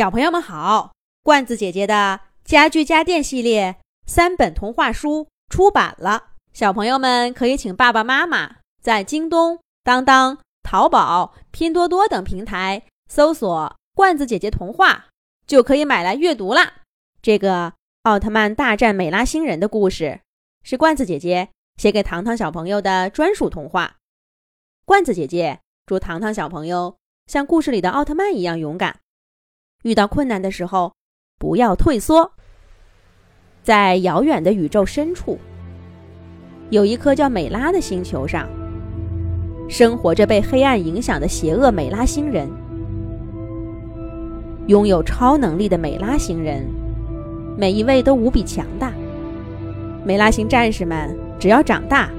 小朋友们好，罐子姐姐的家具家电系列三本童话书出版了，小朋友们可以请爸爸妈妈在京东、当当、淘宝、拼多多等平台搜索“罐子姐姐童话”，就可以买来阅读啦。这个奥特曼大战美拉星人的故事是罐子姐姐写给糖糖小朋友的专属童话。罐子姐姐祝糖糖小朋友像故事里的奥特曼一样勇敢。遇到困难的时候，不要退缩。在遥远的宇宙深处，有一颗叫美拉的星球上，生活着被黑暗影响的邪恶美拉星人。拥有超能力的美拉星人，每一位都无比强大。美拉星战士们只要长大，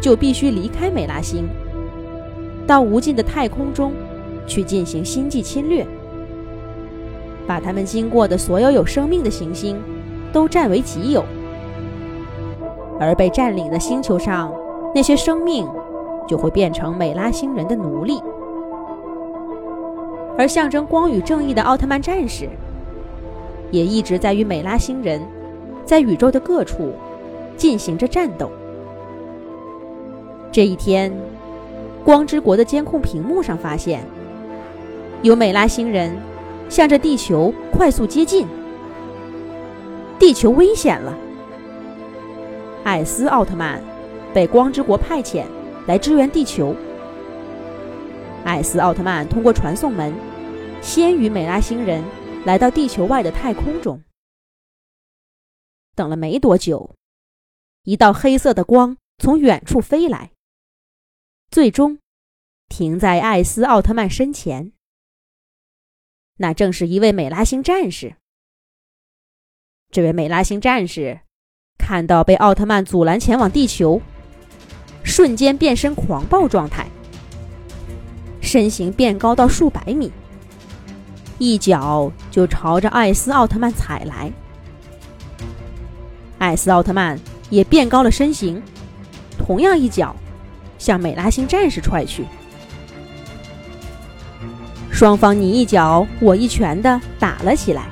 就必须离开美拉星，到无尽的太空中去进行星际侵略。把他们经过的所有有生命的行星都占为己有，而被占领的星球上那些生命就会变成美拉星人的奴隶。而象征光与正义的奥特曼战士，也一直在与美拉星人在宇宙的各处进行着战斗。这一天，光之国的监控屏幕上发现，有美拉星人。向着地球快速接近，地球危险了。艾斯奥特曼被光之国派遣来支援地球。艾斯奥特曼通过传送门，先于美拉星人来到地球外的太空中。等了没多久，一道黑色的光从远处飞来，最终停在艾斯奥特曼身前。那正是一位美拉星战士。这位美拉星战士看到被奥特曼阻拦前往地球，瞬间变身狂暴状态，身形变高到数百米，一脚就朝着艾斯奥特曼踩来。艾斯奥特曼也变高了身形，同样一脚向美拉星战士踹去。双方你一脚我一拳的打了起来，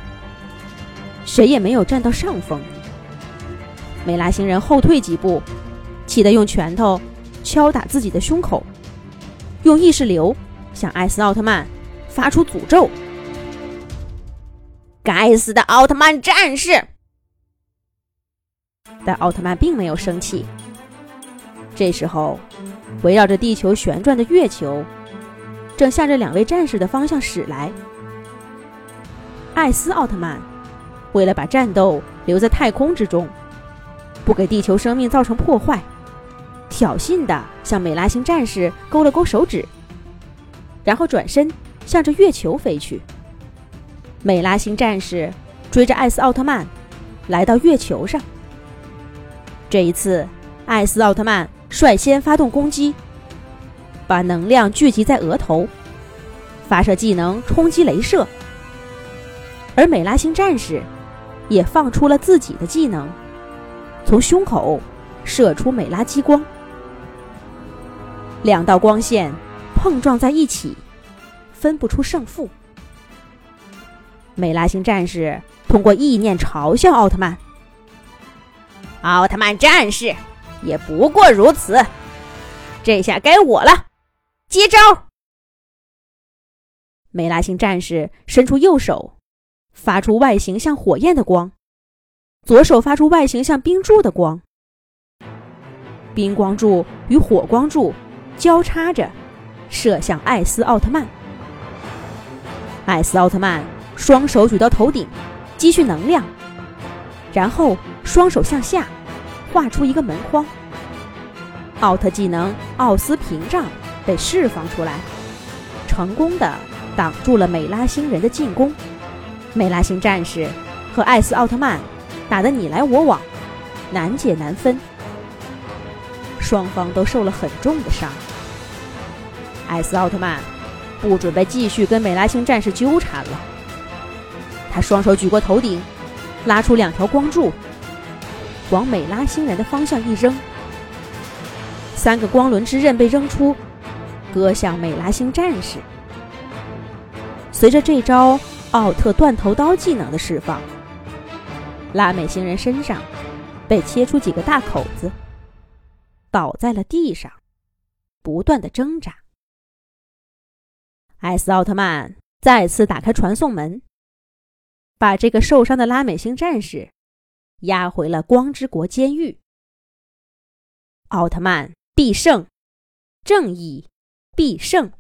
谁也没有占到上风。梅拉星人后退几步，气得用拳头敲打自己的胸口，用意识流向艾斯奥特曼发出诅咒：“该死的奥特曼战士！”但奥特曼并没有生气。这时候，围绕着地球旋转的月球。正向着两位战士的方向驶来。艾斯奥特曼为了把战斗留在太空之中，不给地球生命造成破坏，挑衅地向美拉星战士勾了勾手指，然后转身向着月球飞去。美拉星战士追着艾斯奥特曼来到月球上。这一次，艾斯奥特曼率先发动攻击。把能量聚集在额头，发射技能冲击镭射，而美拉星战士也放出了自己的技能，从胸口射出美拉激光，两道光线碰撞在一起，分不出胜负。美拉星战士通过意念嘲笑奥特曼：“奥特曼战士也不过如此，这下该我了。”接招！美拉星战士伸出右手，发出外形像火焰的光；左手发出外形像冰柱的光。冰光柱与火光柱交叉着，射向艾斯奥特曼。艾斯奥特曼双手举到头顶，积蓄能量，然后双手向下，画出一个门框。奥特技能奥斯屏障。被释放出来，成功的挡住了美拉星人的进攻。美拉星战士和艾斯奥特曼打得你来我往，难解难分，双方都受了很重的伤。艾斯奥特曼不准备继续跟美拉星战士纠缠了，他双手举过头顶，拉出两条光柱，往美拉星人的方向一扔，三个光轮之刃被扔出。割向美拉星战士。随着这招奥特断头刀技能的释放，拉美星人身上被切出几个大口子，倒在了地上，不断的挣扎。艾斯奥特曼再次打开传送门，把这个受伤的拉美星战士押回了光之国监狱。奥特曼必胜，正义必胜。